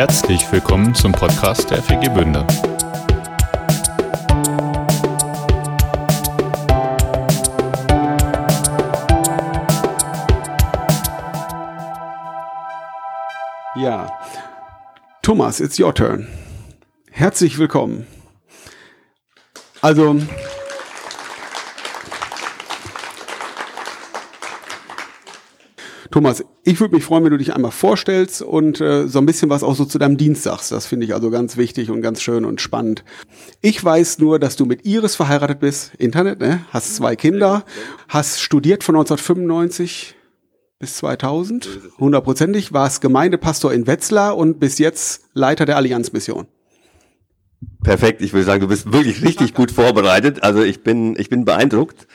Herzlich willkommen zum Podcast der FG Bünde. Ja, Thomas, it's your turn. Herzlich willkommen. Also, Thomas, ich würde mich freuen, wenn du dich einmal vorstellst und äh, so ein bisschen was auch so zu deinem Dienst sagst. Das finde ich also ganz wichtig und ganz schön und spannend. Ich weiß nur, dass du mit Iris verheiratet bist, Internet, ne? Hast zwei Kinder, hast studiert von 1995 bis 2000, hundertprozentig, warst Gemeindepastor in Wetzlar und bis jetzt Leiter der Allianzmission. Perfekt, ich würde sagen, du bist wirklich richtig gut vorbereitet. Also ich bin, ich bin beeindruckt.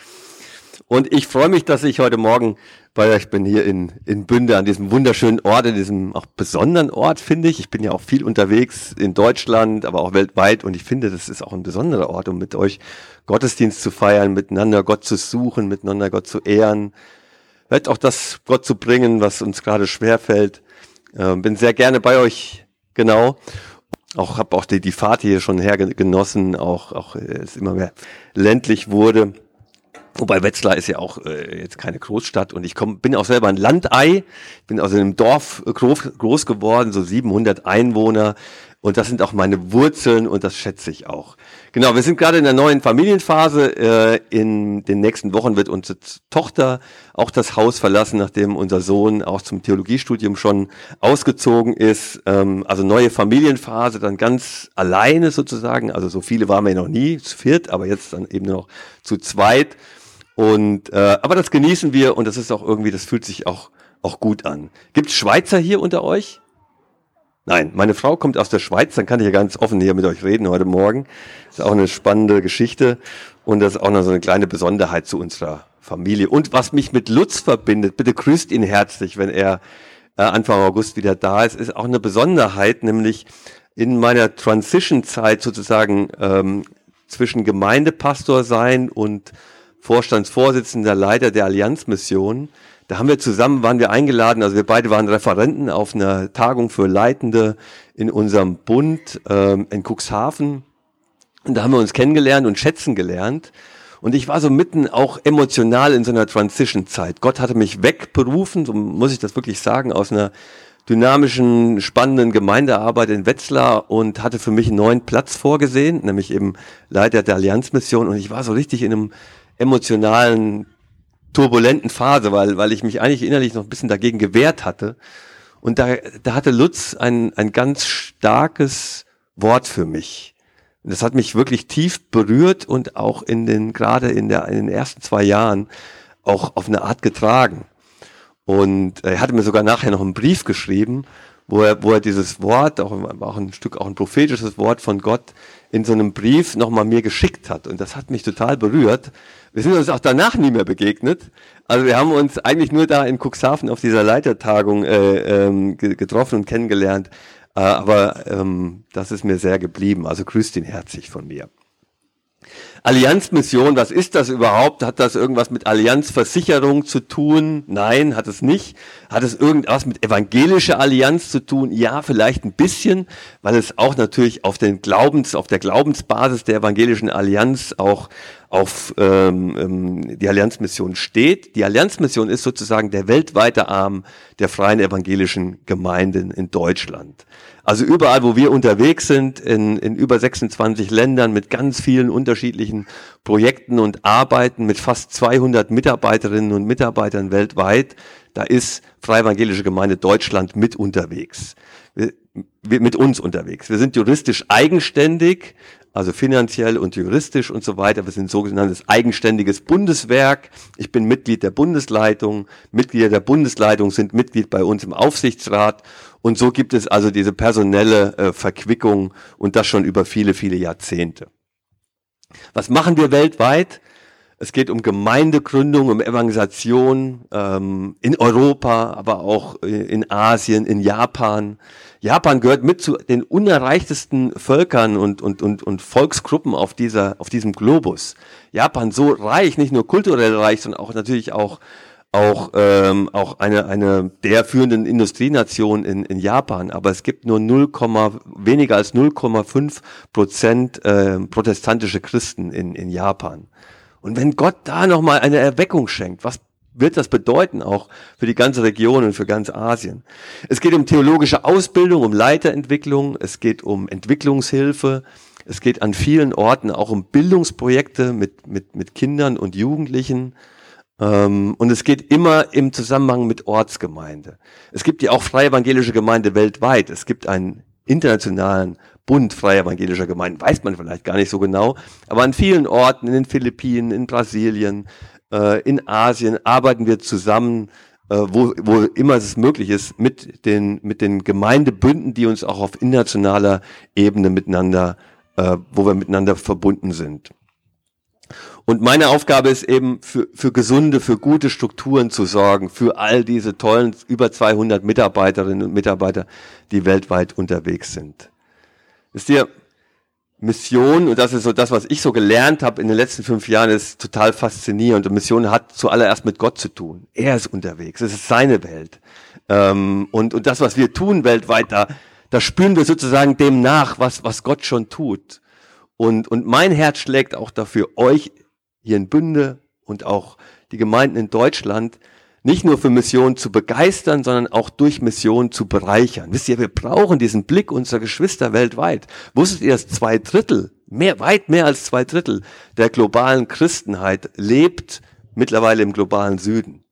Und ich freue mich, dass ich heute Morgen bei euch bin hier in, in Bünde an diesem wunderschönen Ort, in diesem auch besonderen Ort, finde ich. Ich bin ja auch viel unterwegs in Deutschland, aber auch weltweit und ich finde, das ist auch ein besonderer Ort, um mit euch Gottesdienst zu feiern, miteinander Gott zu suchen, miteinander Gott zu ehren, vielleicht auch das Gott zu bringen, was uns gerade schwerfällt. Äh, bin sehr gerne bei euch, genau. Auch habe auch die, die Fahrt hier schon hergenossen, auch, auch äh, es immer mehr ländlich wurde. Wobei Wetzlar ist ja auch äh, jetzt keine Großstadt und ich komm, bin auch selber ein Landei, bin aus einem Dorf groß, groß geworden, so 700 Einwohner und das sind auch meine Wurzeln und das schätze ich auch. Genau, wir sind gerade in der neuen Familienphase. Äh, in den nächsten Wochen wird unsere Tochter auch das Haus verlassen, nachdem unser Sohn auch zum Theologiestudium schon ausgezogen ist. Ähm, also neue Familienphase, dann ganz alleine sozusagen. Also so viele waren wir noch nie, zu viert, aber jetzt dann eben noch zu zweit. Und äh, aber das genießen wir und das ist auch irgendwie, das fühlt sich auch auch gut an. Gibt Schweizer hier unter euch? Nein, meine Frau kommt aus der Schweiz, dann kann ich ja ganz offen hier mit euch reden heute Morgen. Ist auch eine spannende Geschichte und das ist auch noch so eine kleine Besonderheit zu unserer Familie. Und was mich mit Lutz verbindet, bitte grüßt ihn herzlich, wenn er äh, Anfang August wieder da ist, ist auch eine Besonderheit, nämlich in meiner Transition-Zeit sozusagen ähm, zwischen Gemeindepastor sein und Vorstandsvorsitzender, Leiter der Allianzmission. Da haben wir zusammen, waren wir eingeladen, also wir beide waren Referenten auf einer Tagung für Leitende in unserem Bund ähm, in Cuxhaven. Und da haben wir uns kennengelernt und schätzen gelernt. Und ich war so mitten auch emotional in so einer Transition-Zeit. Gott hatte mich wegberufen, so muss ich das wirklich sagen, aus einer dynamischen, spannenden Gemeindearbeit in Wetzlar und hatte für mich einen neuen Platz vorgesehen, nämlich eben Leiter der Allianzmission. Und ich war so richtig in einem emotionalen, turbulenten Phase, weil, weil ich mich eigentlich innerlich noch ein bisschen dagegen gewehrt hatte. Und da, da hatte Lutz ein, ein ganz starkes Wort für mich. Das hat mich wirklich tief berührt und auch in den, gerade in, der, in den ersten zwei Jahren auch auf eine Art getragen. Und er hatte mir sogar nachher noch einen Brief geschrieben, wo er, wo er dieses Wort, auch, auch ein Stück, auch ein prophetisches Wort von Gott, in so einem Brief nochmal mir geschickt hat. Und das hat mich total berührt. Wir sind uns auch danach nie mehr begegnet. Also wir haben uns eigentlich nur da in Cuxhaven auf dieser Leitertagung äh, ähm, getroffen und kennengelernt. Äh, aber ähm, das ist mir sehr geblieben. Also grüßt ihn herzlich von mir. Allianzmission, was ist das überhaupt? Hat das irgendwas mit Allianzversicherung zu tun? Nein, hat es nicht. Hat es irgendwas mit evangelischer Allianz zu tun? Ja, vielleicht ein bisschen, weil es auch natürlich auf den Glaubens, auf der Glaubensbasis der evangelischen Allianz auch auf ähm, ähm, die Allianzmission steht. Die Allianzmission ist sozusagen der weltweite Arm der freien evangelischen Gemeinden in Deutschland. Also überall, wo wir unterwegs sind, in, in über 26 Ländern mit ganz vielen unterschiedlichen Projekten und Arbeiten, mit fast 200 Mitarbeiterinnen und Mitarbeitern weltweit, da ist Freie Evangelische Gemeinde Deutschland mit unterwegs. Wir, wir, mit uns unterwegs. Wir sind juristisch eigenständig, also finanziell und juristisch und so weiter. Wir sind sogenanntes eigenständiges Bundeswerk. Ich bin Mitglied der Bundesleitung. Mitglieder der Bundesleitung sind Mitglied bei uns im Aufsichtsrat. Und so gibt es also diese personelle äh, Verquickung und das schon über viele, viele Jahrzehnte. Was machen wir weltweit? Es geht um Gemeindegründung, um Evangelisation ähm, in Europa, aber auch in Asien, in Japan. Japan gehört mit zu den unerreichtesten Völkern und, und, und, und Volksgruppen auf, dieser, auf diesem Globus. Japan so reich, nicht nur kulturell reich, sondern auch natürlich auch auch, ähm, auch eine, eine der führenden Industrienation in, in Japan, aber es gibt nur 0, weniger als 0,5 Prozent äh, protestantische Christen in, in Japan. Und wenn Gott da nochmal eine Erweckung schenkt, was wird das bedeuten auch für die ganze Region und für ganz Asien? Es geht um theologische Ausbildung, um Leiterentwicklung, es geht um Entwicklungshilfe, es geht an vielen Orten auch um Bildungsprojekte mit, mit, mit Kindern und Jugendlichen. Ähm, und es geht immer im Zusammenhang mit Ortsgemeinde. Es gibt ja auch freie evangelische Gemeinde weltweit. Es gibt einen internationalen Bund freier evangelischer Gemeinden, weiß man vielleicht gar nicht so genau. Aber an vielen Orten, in den Philippinen, in Brasilien, äh, in Asien arbeiten wir zusammen, äh, wo, wo immer es möglich ist, mit den, mit den Gemeindebünden, die uns auch auf internationaler Ebene miteinander, äh, wo wir miteinander verbunden sind. Und meine Aufgabe ist eben für, für gesunde, für gute Strukturen zu sorgen, für all diese tollen über 200 Mitarbeiterinnen und Mitarbeiter, die weltweit unterwegs sind. Wisst ihr, Mission, und das ist so das, was ich so gelernt habe in den letzten fünf Jahren, ist total faszinierend. Und Mission hat zuallererst mit Gott zu tun. Er ist unterwegs, es ist seine Welt. Ähm, und, und das, was wir tun weltweit, da, da spüren wir sozusagen dem nach, was, was Gott schon tut. Und, und mein Herz schlägt auch dafür, euch hier in Bünde und auch die Gemeinden in Deutschland nicht nur für Mission zu begeistern, sondern auch durch Mission zu bereichern. Wisst ihr, wir brauchen diesen Blick unserer Geschwister weltweit. Wusstet ihr, dass zwei Drittel, mehr, weit mehr als zwei Drittel der globalen Christenheit lebt mittlerweile im globalen Süden?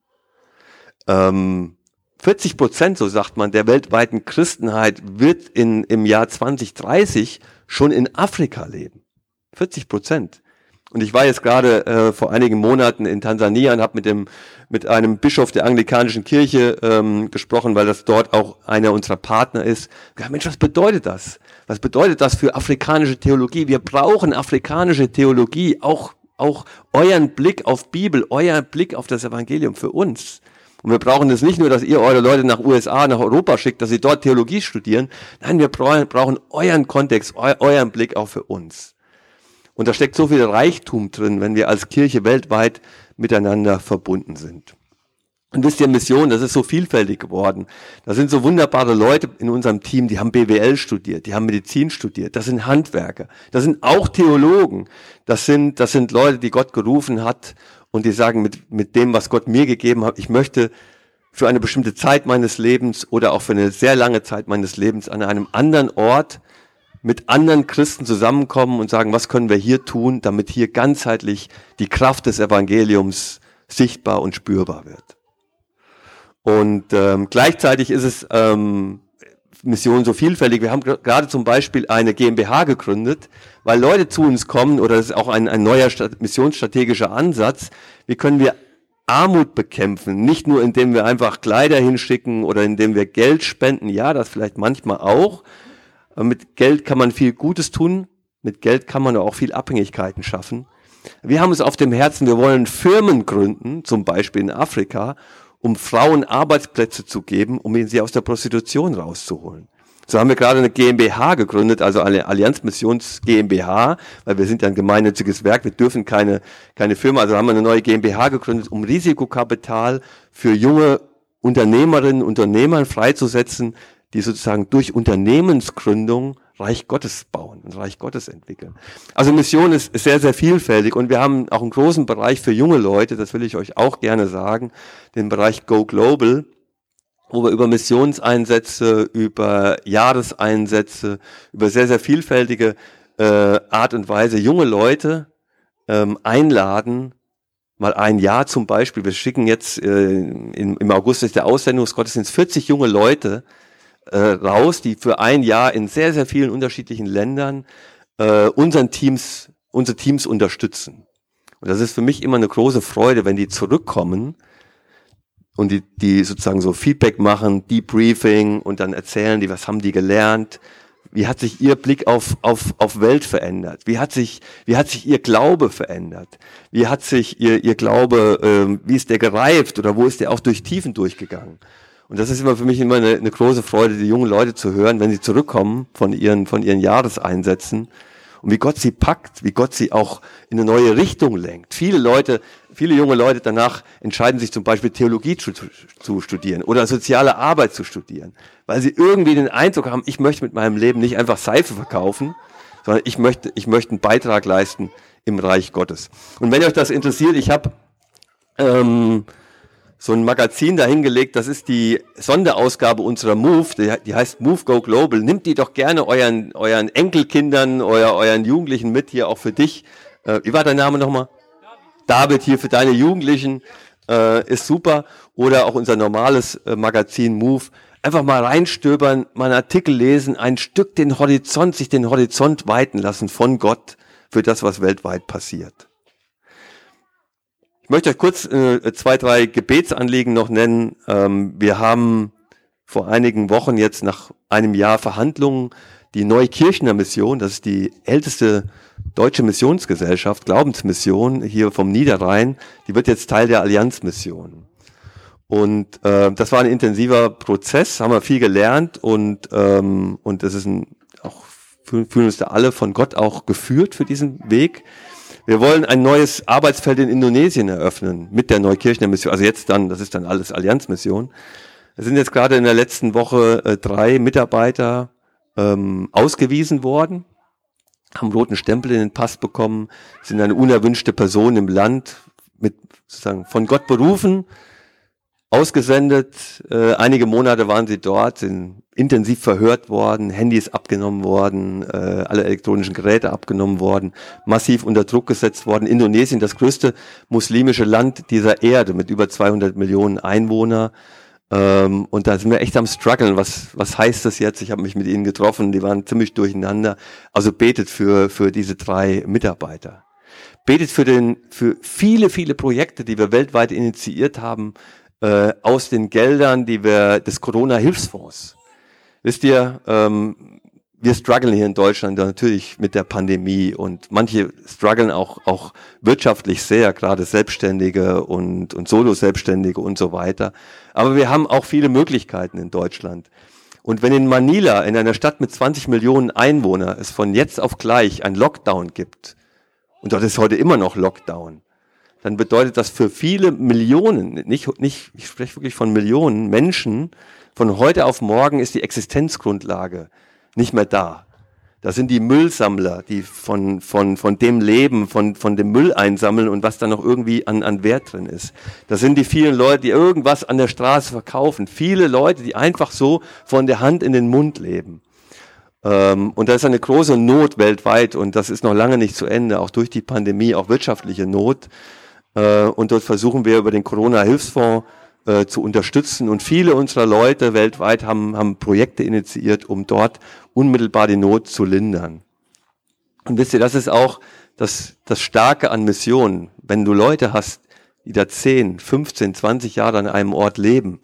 Ähm, 40 Prozent, so sagt man, der weltweiten Christenheit wird in, im Jahr 2030 schon in Afrika leben. 40 Prozent. Und ich war jetzt gerade äh, vor einigen Monaten in Tansania und habe mit dem mit einem Bischof der anglikanischen Kirche ähm, gesprochen, weil das dort auch einer unserer Partner ist. Ja, Mensch, was bedeutet das? Was bedeutet das für afrikanische Theologie? Wir brauchen afrikanische Theologie, auch auch euren Blick auf Bibel, euer Blick auf das Evangelium für uns. Und wir brauchen es nicht nur, dass ihr eure Leute nach USA, nach Europa schickt, dass sie dort Theologie studieren. Nein, wir brauchen euren Kontext, euren Blick auch für uns. Und da steckt so viel Reichtum drin, wenn wir als Kirche weltweit miteinander verbunden sind. Und wisst ihr, Mission, das ist so vielfältig geworden. Da sind so wunderbare Leute in unserem Team, die haben BWL studiert, die haben Medizin studiert, das sind Handwerker, das sind auch Theologen, das sind, das sind Leute, die Gott gerufen hat und die sagen, mit, mit dem, was Gott mir gegeben hat, ich möchte für eine bestimmte Zeit meines Lebens oder auch für eine sehr lange Zeit meines Lebens an einem anderen Ort mit anderen Christen zusammenkommen und sagen, was können wir hier tun, damit hier ganzheitlich die Kraft des Evangeliums sichtbar und spürbar wird. Und ähm, gleichzeitig ist es ähm, Mission so vielfältig. Wir haben gerade zum Beispiel eine GmbH gegründet, weil Leute zu uns kommen, oder das ist auch ein, ein neuer missionsstrategischer Ansatz, wie können wir Armut bekämpfen, nicht nur indem wir einfach Kleider hinschicken oder indem wir Geld spenden, ja, das vielleicht manchmal auch, mit Geld kann man viel Gutes tun. Mit Geld kann man auch viel Abhängigkeiten schaffen. Wir haben es auf dem Herzen, wir wollen Firmen gründen, zum Beispiel in Afrika, um Frauen Arbeitsplätze zu geben, um sie aus der Prostitution rauszuholen. So haben wir gerade eine GmbH gegründet, also eine Allianzmissions GmbH, weil wir sind ja ein gemeinnütziges Werk, wir dürfen keine, keine Firma, also haben wir eine neue GmbH gegründet, um Risikokapital für junge Unternehmerinnen und Unternehmer freizusetzen, die sozusagen durch Unternehmensgründung Reich Gottes bauen und Reich Gottes entwickeln. Also Mission ist, sehr, sehr vielfältig und wir haben auch einen großen Bereich für junge Leute, das will ich euch auch gerne sagen, den Bereich Go Global, wo wir über Missionseinsätze, über Jahreseinsätze, über sehr, sehr vielfältige äh, Art und Weise junge Leute ähm, einladen, mal ein Jahr zum Beispiel. Wir schicken jetzt äh, in, im August ist der Aussendungsgottesdienst 40 junge Leute äh, raus, die für ein Jahr in sehr, sehr vielen unterschiedlichen Ländern äh, unseren Teams, unsere Teams unterstützen. Und das ist für mich immer eine große Freude, wenn die zurückkommen und die, die sozusagen so Feedback machen, Debriefing und dann erzählen die, was haben die gelernt, wie hat sich ihr Blick auf, auf, auf Welt verändert? Wie hat sich, wie hat sich ihr Glaube verändert? Wie hat sich ihr, ihr Glaube, ähm, wie ist der gereift oder wo ist der auch durch Tiefen durchgegangen? Und das ist immer für mich immer eine, eine große Freude, die jungen Leute zu hören, wenn sie zurückkommen von ihren, von ihren Jahreseinsätzen und wie Gott sie packt, wie Gott sie auch in eine neue Richtung lenkt. Viele Leute, viele junge Leute danach entscheiden sich zum Beispiel Theologie zu, zu studieren oder soziale Arbeit zu studieren, weil sie irgendwie den Eindruck haben, ich möchte mit meinem Leben nicht einfach Seife verkaufen, sondern ich möchte, ich möchte einen Beitrag leisten im Reich Gottes. Und wenn euch das interessiert, ich habe ähm, so ein Magazin dahingelegt, das ist die Sonderausgabe unserer Move, die, die, heißt Move Go Global. Nimmt die doch gerne euren, euren Enkelkindern, euer, euren Jugendlichen mit, hier auch für dich. Äh, wie war dein Name nochmal? David. David, hier für deine Jugendlichen, äh, ist super. Oder auch unser normales äh, Magazin Move. Einfach mal reinstöbern, mal einen Artikel lesen, ein Stück den Horizont, sich den Horizont weiten lassen von Gott für das, was weltweit passiert. Ich möchte euch kurz äh, zwei, drei Gebetsanliegen noch nennen. Ähm, wir haben vor einigen Wochen jetzt nach einem Jahr Verhandlungen die Neukirchner Mission, das ist die älteste deutsche Missionsgesellschaft, Glaubensmission hier vom Niederrhein, die wird jetzt Teil der Allianzmission. Und äh, das war ein intensiver Prozess, haben wir viel gelernt und ähm, und das ist ein auch fühlen uns da alle von Gott auch geführt für diesen Weg. Wir wollen ein neues Arbeitsfeld in Indonesien eröffnen mit der Neukirchner Mission. Also jetzt dann, das ist dann alles Allianzmission. Es sind jetzt gerade in der letzten Woche äh, drei Mitarbeiter ähm, ausgewiesen worden, haben roten Stempel in den Pass bekommen, sind eine unerwünschte Person im Land, mit sozusagen von Gott berufen, ausgesendet. Äh, einige Monate waren sie dort, sind intensiv verhört worden, Handys abgenommen worden, äh, alle elektronischen Geräte abgenommen worden, massiv unter Druck gesetzt worden. Indonesien, das größte muslimische Land dieser Erde mit über 200 Millionen Einwohner. Ähm, und da sind wir echt am struggeln. Was, was heißt das jetzt? Ich habe mich mit ihnen getroffen, die waren ziemlich durcheinander. Also betet für, für diese drei Mitarbeiter. Betet für, den, für viele, viele Projekte, die wir weltweit initiiert haben, äh, aus den Geldern, die wir des Corona-Hilfsfonds. Wisst ihr, ähm, wir strugglen hier in Deutschland natürlich mit der Pandemie und manche strugglen auch, auch wirtschaftlich sehr, gerade Selbstständige und, und Solo-Selbstständige und so weiter. Aber wir haben auch viele Möglichkeiten in Deutschland. Und wenn in Manila, in einer Stadt mit 20 Millionen Einwohner, es von jetzt auf gleich ein Lockdown gibt, und dort ist heute immer noch Lockdown, dann bedeutet das für viele Millionen, nicht, nicht, ich spreche wirklich von Millionen Menschen, von heute auf morgen ist die Existenzgrundlage nicht mehr da. Da sind die Müllsammler, die von, von, von dem leben, von, von dem Müll einsammeln und was da noch irgendwie an, an Wert drin ist. Da sind die vielen Leute, die irgendwas an der Straße verkaufen. Viele Leute, die einfach so von der Hand in den Mund leben. Ähm, und da ist eine große Not weltweit und das ist noch lange nicht zu Ende, auch durch die Pandemie, auch wirtschaftliche Not. Äh, und dort versuchen wir über den Corona-Hilfsfonds äh, zu unterstützen. Und viele unserer Leute weltweit haben, haben Projekte initiiert, um dort unmittelbar die Not zu lindern. Und wisst ihr, das ist auch das, das Starke an Missionen. Wenn du Leute hast, die da 10, 15, 20 Jahre an einem Ort leben,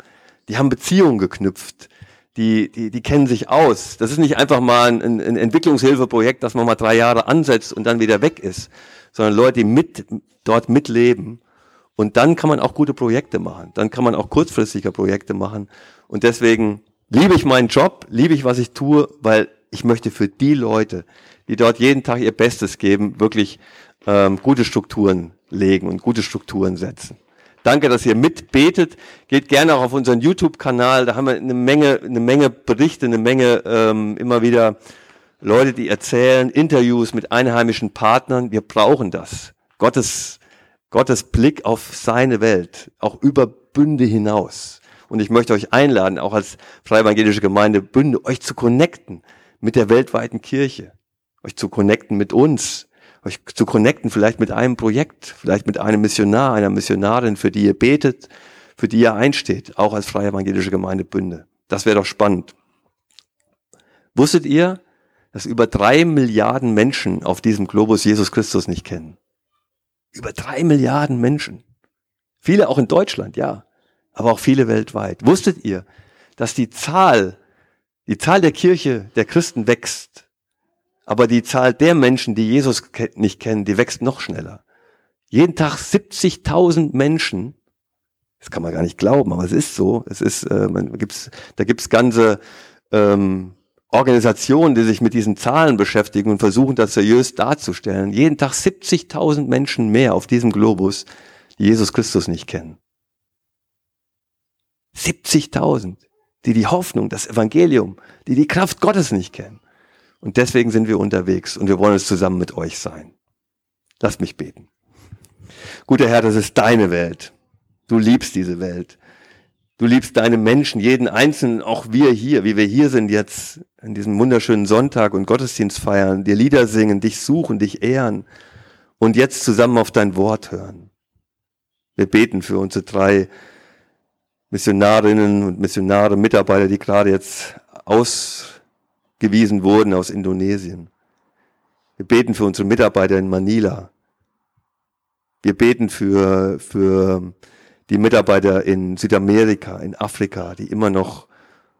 die haben Beziehungen geknüpft, die, die, die kennen sich aus. Das ist nicht einfach mal ein, ein Entwicklungshilfeprojekt, das man mal drei Jahre ansetzt und dann wieder weg ist, sondern Leute, die mit, dort mitleben. Und dann kann man auch gute Projekte machen. Dann kann man auch kurzfristige Projekte machen. Und deswegen liebe ich meinen Job, liebe ich, was ich tue, weil ich möchte für die Leute, die dort jeden Tag ihr Bestes geben, wirklich ähm, gute Strukturen legen und gute Strukturen setzen. Danke, dass ihr mitbetet. Geht gerne auch auf unseren YouTube-Kanal. Da haben wir eine Menge, eine Menge Berichte, eine Menge ähm, immer wieder Leute, die erzählen, Interviews mit einheimischen Partnern. Wir brauchen das. Gottes, Gottes Blick auf seine Welt, auch über Bünde hinaus. Und ich möchte euch einladen, auch als Freie Evangelische Gemeinde Bünde, euch zu connecten mit der weltweiten Kirche, euch zu connecten mit uns, euch zu connecten vielleicht mit einem Projekt, vielleicht mit einem Missionar, einer Missionarin, für die ihr betet, für die ihr einsteht, auch als Freie Evangelische Gemeinde Bünde. Das wäre doch spannend. Wusstet ihr, dass über drei Milliarden Menschen auf diesem Globus Jesus Christus nicht kennen. Über drei Milliarden Menschen. Viele auch in Deutschland, ja, aber auch viele weltweit. Wusstet ihr, dass die Zahl, die Zahl der Kirche der Christen wächst, aber die Zahl der Menschen, die Jesus nicht kennen, die wächst noch schneller. Jeden Tag 70.000 Menschen, das kann man gar nicht glauben, aber es ist so. Es ist, äh, man gibt's, da gibt's ganze ähm, Organisationen, die sich mit diesen Zahlen beschäftigen und versuchen, das seriös darzustellen. Jeden Tag 70.000 Menschen mehr auf diesem Globus, die Jesus Christus nicht kennen. 70.000, die die Hoffnung, das Evangelium, die die Kraft Gottes nicht kennen. Und deswegen sind wir unterwegs und wir wollen es zusammen mit euch sein. Lasst mich beten. Guter Herr, das ist deine Welt. Du liebst diese Welt. Du liebst deine Menschen, jeden Einzelnen, auch wir hier, wie wir hier sind jetzt an diesem wunderschönen Sonntag und Gottesdienst feiern, dir Lieder singen, dich suchen, dich ehren und jetzt zusammen auf dein Wort hören. Wir beten für unsere drei Missionarinnen und Missionare, Mitarbeiter, die gerade jetzt ausgewiesen wurden aus Indonesien. Wir beten für unsere Mitarbeiter in Manila. Wir beten für, für die Mitarbeiter in Südamerika, in Afrika, die immer noch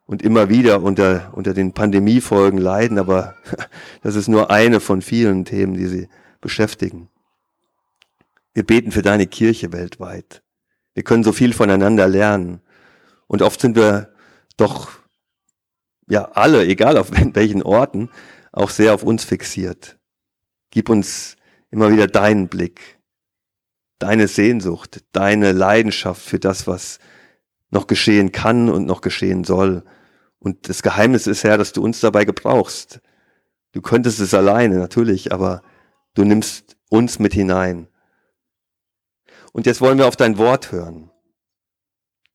und immer wieder unter, unter den Pandemiefolgen leiden, aber das ist nur eine von vielen Themen, die sie beschäftigen. Wir beten für deine Kirche weltweit. Wir können so viel voneinander lernen. Und oft sind wir doch, ja, alle, egal auf welchen Orten, auch sehr auf uns fixiert. Gib uns immer wieder deinen Blick, deine Sehnsucht, deine Leidenschaft für das, was noch geschehen kann und noch geschehen soll. Und das Geheimnis ist ja, dass du uns dabei gebrauchst. Du könntest es alleine, natürlich, aber du nimmst uns mit hinein. Und jetzt wollen wir auf dein Wort hören.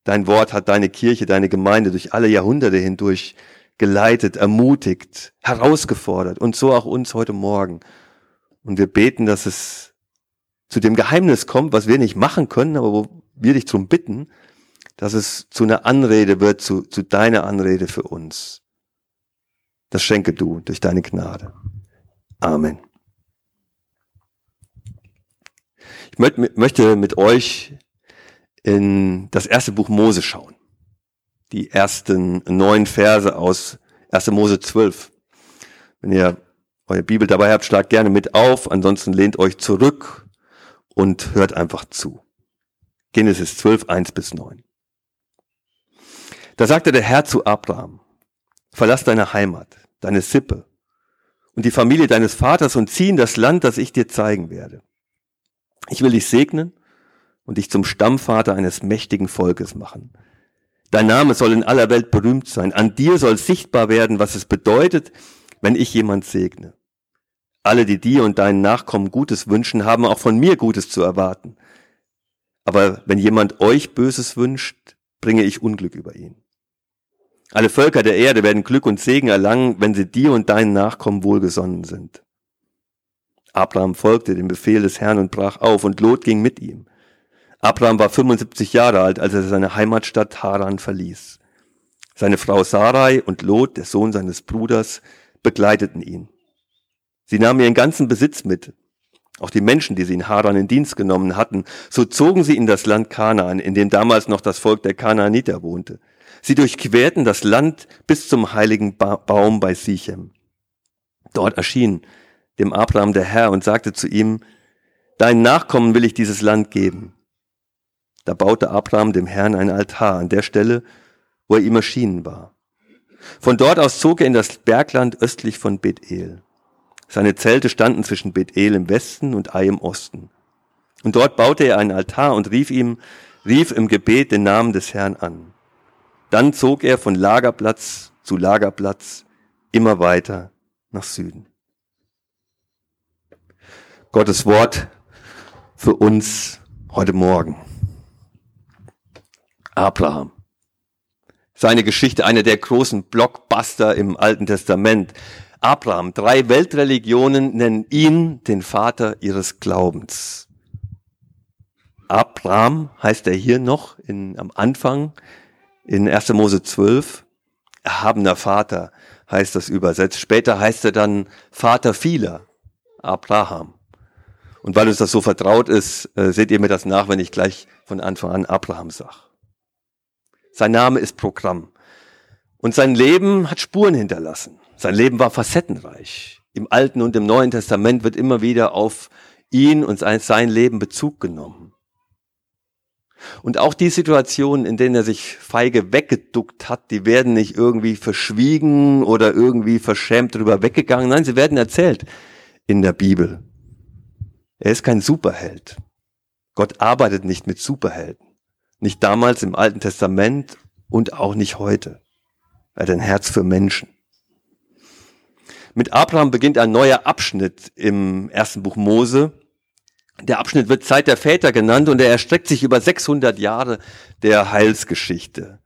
Dein Wort hat deine Kirche, deine Gemeinde durch alle Jahrhunderte hindurch geleitet, ermutigt, herausgefordert und so auch uns heute Morgen. Und wir beten, dass es zu dem Geheimnis kommt, was wir nicht machen können, aber wo wir dich zum bitten, dass es zu einer Anrede wird, zu, zu deiner Anrede für uns. Das schenke du durch deine Gnade. Amen. Ich möchte mit euch in das erste Buch Mose schauen. Die ersten neun Verse aus 1. Mose 12. Wenn ihr eure Bibel dabei habt, schlagt gerne mit auf. Ansonsten lehnt euch zurück und hört einfach zu. Genesis 12, 1 bis 9. Da sagte der Herr zu Abraham, verlass deine Heimat, deine Sippe und die Familie deines Vaters und zieh in das Land, das ich dir zeigen werde. Ich will dich segnen und dich zum Stammvater eines mächtigen Volkes machen. Dein Name soll in aller Welt berühmt sein. An dir soll sichtbar werden, was es bedeutet, wenn ich jemand segne. Alle, die dir und deinen Nachkommen Gutes wünschen, haben auch von mir Gutes zu erwarten. Aber wenn jemand euch Böses wünscht, bringe ich Unglück über ihn. Alle Völker der Erde werden Glück und Segen erlangen, wenn sie dir und deinen Nachkommen wohlgesonnen sind. Abraham folgte dem Befehl des Herrn und brach auf, und Lot ging mit ihm. Abraham war 75 Jahre alt, als er seine Heimatstadt Haran verließ. Seine Frau Sarai und Lot, der Sohn seines Bruders, begleiteten ihn. Sie nahmen ihren ganzen Besitz mit, auch die Menschen, die sie in Haran in Dienst genommen hatten. So zogen sie in das Land Kanaan, in dem damals noch das Volk der Kanaaniter wohnte. Sie durchquerten das Land bis zum heiligen ba Baum bei Sichem. Dort erschien dem Abraham der Herr und sagte zu ihm, Deinen Nachkommen will ich dieses Land geben. Da baute Abraham dem Herrn ein Altar an der Stelle, wo er ihm erschienen war. Von dort aus zog er in das Bergland östlich von Bethel. Seine Zelte standen zwischen Bethel im Westen und Ai im Osten. Und dort baute er einen Altar und rief ihm, rief im Gebet den Namen des Herrn an. Dann zog er von Lagerplatz zu Lagerplatz immer weiter nach Süden. Gottes Wort für uns heute Morgen. Abraham. Seine Geschichte, einer der großen Blockbuster im Alten Testament. Abraham. Drei Weltreligionen nennen ihn den Vater ihres Glaubens. Abraham heißt er hier noch in, am Anfang in 1. Mose 12. Erhabener Vater heißt das übersetzt. Später heißt er dann Vater vieler. Abraham. Und weil uns das so vertraut ist, äh, seht ihr mir das nach, wenn ich gleich von Anfang an Abraham sage. Sein Name ist Programm. Und sein Leben hat Spuren hinterlassen. Sein Leben war facettenreich. Im Alten und im Neuen Testament wird immer wieder auf ihn und sein Leben Bezug genommen. Und auch die Situationen, in denen er sich feige weggeduckt hat, die werden nicht irgendwie verschwiegen oder irgendwie verschämt drüber weggegangen. Nein, sie werden erzählt in der Bibel. Er ist kein Superheld. Gott arbeitet nicht mit Superhelden. Nicht damals im Alten Testament und auch nicht heute. Er hat ein Herz für Menschen. Mit Abraham beginnt ein neuer Abschnitt im ersten Buch Mose. Der Abschnitt wird Zeit der Väter genannt und er erstreckt sich über 600 Jahre der Heilsgeschichte.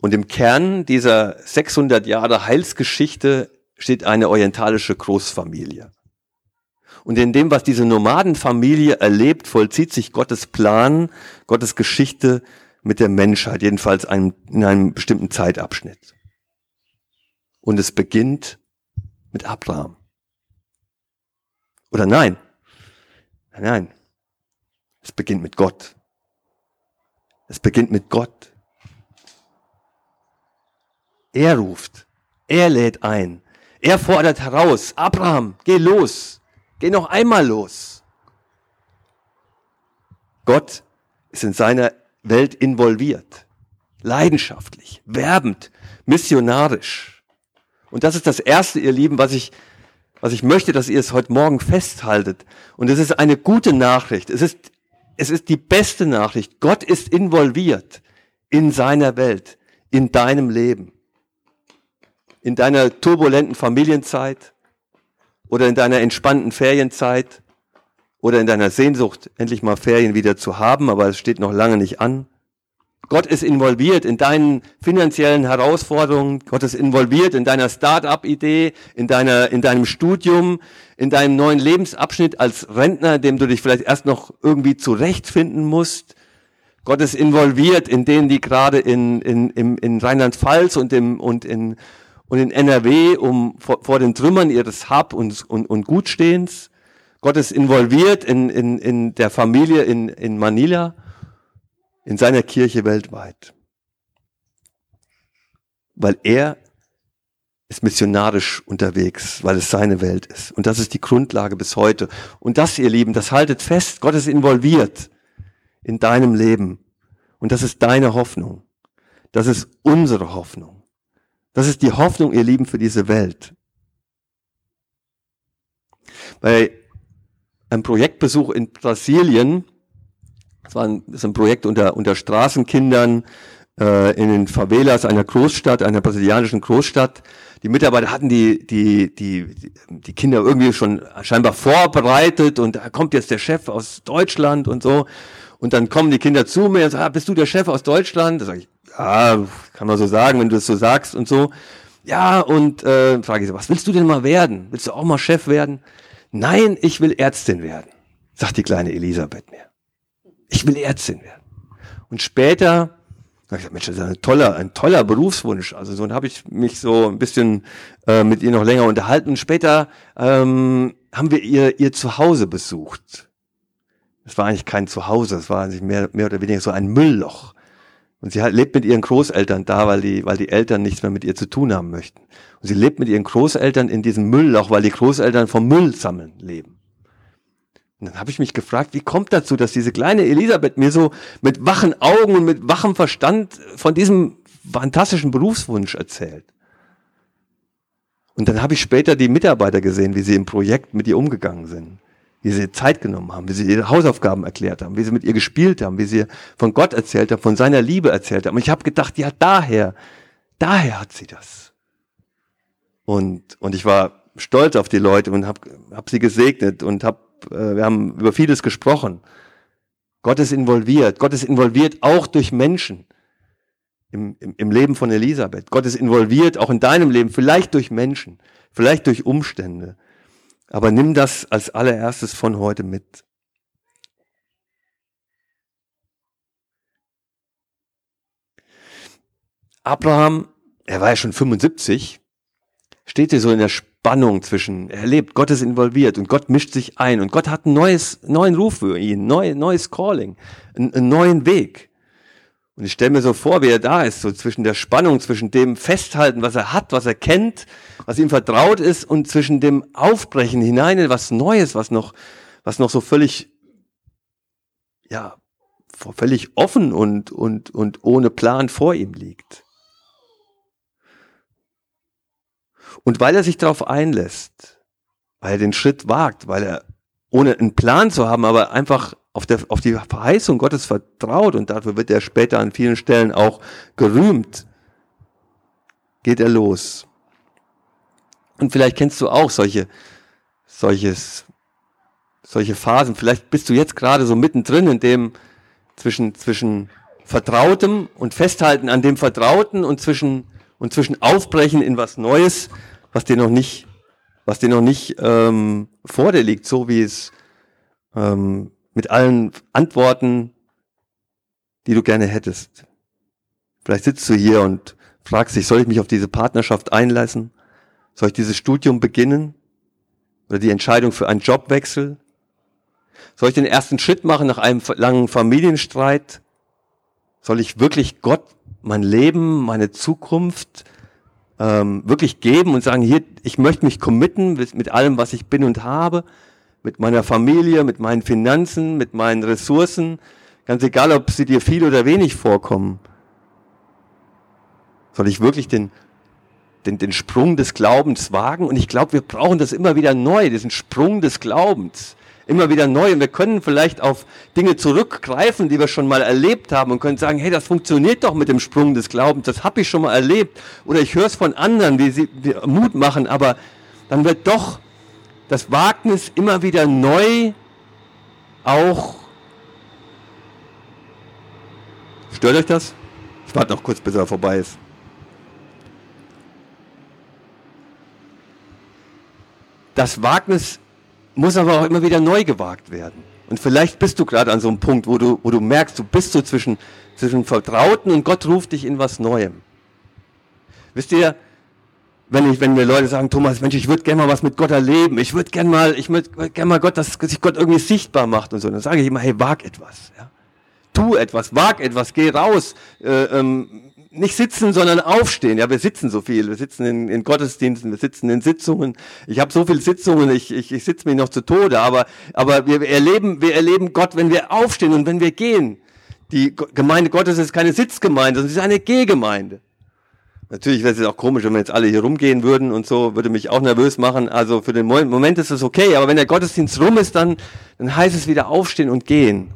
Und im Kern dieser 600 Jahre Heilsgeschichte steht eine orientalische Großfamilie. Und in dem, was diese Nomadenfamilie erlebt, vollzieht sich Gottes Plan, Gottes Geschichte mit der Menschheit, jedenfalls in einem bestimmten Zeitabschnitt. Und es beginnt mit Abraham. Oder nein, nein, es beginnt mit Gott. Es beginnt mit Gott. Er ruft, er lädt ein, er fordert heraus, Abraham, geh los, geh noch einmal los. Gott ist in seiner Welt involviert, leidenschaftlich, werbend, missionarisch. Und das ist das Erste, ihr Lieben, was ich, was ich möchte, dass ihr es heute Morgen festhaltet. Und es ist eine gute Nachricht. Es ist, es ist die beste Nachricht. Gott ist involviert in seiner Welt, in deinem Leben, in deiner turbulenten Familienzeit oder in deiner entspannten Ferienzeit oder in deiner Sehnsucht, endlich mal Ferien wieder zu haben, aber es steht noch lange nicht an. Gott ist involviert in deinen finanziellen Herausforderungen. Gott ist involviert in deiner Start-up-Idee, in deiner, in deinem Studium, in deinem neuen Lebensabschnitt als Rentner, dem du dich vielleicht erst noch irgendwie zurechtfinden musst. Gott ist involviert in denen, die gerade in, in, in, in Rheinland-Pfalz und, im, und, in, und in NRW um, vor, vor den Trümmern ihres Hab und, und, und Gutstehens. Gott ist involviert in, in, in der Familie in, in Manila, in seiner Kirche weltweit. Weil er ist missionarisch unterwegs, weil es seine Welt ist. Und das ist die Grundlage bis heute. Und das, ihr Lieben, das haltet fest. Gott ist involviert in deinem Leben. Und das ist deine Hoffnung. Das ist unsere Hoffnung. Das ist die Hoffnung, ihr Lieben, für diese Welt. Bei einem Projektbesuch in Brasilien. Das war ein, ist ein Projekt unter, unter Straßenkindern äh, in den Favelas einer Großstadt, einer brasilianischen Großstadt. Die Mitarbeiter hatten die, die, die, die Kinder irgendwie schon scheinbar vorbereitet und da kommt jetzt der Chef aus Deutschland und so. Und dann kommen die Kinder zu mir und sagen, ah, bist du der Chef aus Deutschland? Da sage ich, ja, kann man so sagen, wenn du es so sagst und so. Ja, und äh, frage ich sie, was willst du denn mal werden? Willst du auch mal Chef werden? Nein, ich will Ärztin werden, sagt die kleine Elisabeth mir. Ich will Ärztin werden. Und später, ich gesagt, Mensch, das ist ein toller, ein toller Berufswunsch. Also so habe ich mich so ein bisschen äh, mit ihr noch länger unterhalten. Und später ähm, haben wir ihr, ihr Zuhause besucht. Es war eigentlich kein Zuhause, es war eigentlich mehr, mehr oder weniger so ein Müllloch. Und sie lebt mit ihren Großeltern da, weil die, weil die Eltern nichts mehr mit ihr zu tun haben möchten. Und sie lebt mit ihren Großeltern in diesem Müllloch, weil die Großeltern vom Müll sammeln leben. Und dann habe ich mich gefragt, wie kommt dazu, dass diese kleine Elisabeth mir so mit wachen Augen und mit wachem Verstand von diesem fantastischen Berufswunsch erzählt. Und dann habe ich später die Mitarbeiter gesehen, wie sie im Projekt mit ihr umgegangen sind wie sie Zeit genommen haben, wie sie ihre Hausaufgaben erklärt haben, wie sie mit ihr gespielt haben, wie sie von Gott erzählt haben, von seiner Liebe erzählt haben. Und ich habe gedacht, ja, daher, daher hat sie das. Und, und ich war stolz auf die Leute und habe hab sie gesegnet und hab, äh, wir haben über vieles gesprochen. Gott ist involviert. Gott ist involviert auch durch Menschen im, im, im Leben von Elisabeth. Gott ist involviert auch in deinem Leben, vielleicht durch Menschen, vielleicht durch Umstände. Aber nimm das als allererstes von heute mit. Abraham, er war ja schon 75, steht hier so in der Spannung zwischen, er lebt, Gott ist involviert und Gott mischt sich ein und Gott hat einen neues, neuen Ruf für ihn, neu, neues Calling, einen, einen neuen Weg. Und ich stelle mir so vor, wie er da ist, so zwischen der Spannung, zwischen dem Festhalten, was er hat, was er kennt, was ihm vertraut ist, und zwischen dem Aufbrechen hinein in was Neues, was noch, was noch so völlig, ja, völlig offen und, und, und ohne Plan vor ihm liegt. Und weil er sich darauf einlässt, weil er den Schritt wagt, weil er ohne einen Plan zu haben, aber einfach auf, der, auf die Verheißung Gottes vertraut und dafür wird er später an vielen Stellen auch gerühmt, geht er los. Und vielleicht kennst du auch solche, solches, solche Phasen. Vielleicht bist du jetzt gerade so mittendrin in dem zwischen, zwischen Vertrautem und Festhalten an dem Vertrauten und zwischen, und zwischen Aufbrechen in was Neues, was dir noch nicht, was dir noch nicht ähm, vor dir liegt, so wie es ähm, mit allen Antworten, die du gerne hättest. Vielleicht sitzt du hier und fragst dich, soll ich mich auf diese Partnerschaft einlassen? Soll ich dieses Studium beginnen? Oder die Entscheidung für einen Jobwechsel? Soll ich den ersten Schritt machen nach einem langen Familienstreit? Soll ich wirklich Gott mein Leben, meine Zukunft ähm, wirklich geben und sagen, hier, ich möchte mich committen mit, mit allem, was ich bin und habe? mit meiner Familie, mit meinen Finanzen, mit meinen Ressourcen, ganz egal, ob sie dir viel oder wenig vorkommen. Soll ich wirklich den, den, den Sprung des Glaubens wagen? Und ich glaube, wir brauchen das immer wieder neu, diesen Sprung des Glaubens. Immer wieder neu. Und wir können vielleicht auf Dinge zurückgreifen, die wir schon mal erlebt haben und können sagen, hey, das funktioniert doch mit dem Sprung des Glaubens. Das habe ich schon mal erlebt. Oder ich höre es von anderen, wie sie Mut machen. Aber dann wird doch das Wagnis immer wieder neu auch. Stört euch das? Ich warte noch kurz, bis er vorbei ist. Das Wagnis muss aber auch immer wieder neu gewagt werden. Und vielleicht bist du gerade an so einem Punkt, wo du, wo du merkst, du bist so zwischen, zwischen Vertrauten und Gott ruft dich in was Neuem. Wisst ihr, wenn ich, wenn mir Leute sagen, Thomas, Mensch, ich würde gerne mal was mit Gott erleben, ich würde gerne mal, ich würde gerne mal Gott, dass sich Gott irgendwie sichtbar macht und so, dann sage ich immer, hey, wag etwas, ja. Tu etwas, wag etwas, geh raus, äh, ähm, nicht sitzen, sondern aufstehen. Ja, wir sitzen so viel. Wir sitzen in, in Gottesdiensten, wir sitzen in Sitzungen. Ich habe so viele Sitzungen, ich, ich, ich sitze mich noch zu Tode. Aber, aber wir erleben, wir erleben Gott, wenn wir aufstehen und wenn wir gehen. Die Gemeinde Gottes ist keine Sitzgemeinde, sondern sie ist eine Gehgemeinde. Natürlich wäre es auch komisch, wenn wir jetzt alle hier rumgehen würden und so, würde mich auch nervös machen. Also für den Moment ist es okay, aber wenn der Gottesdienst rum ist, dann, dann heißt es wieder aufstehen und gehen.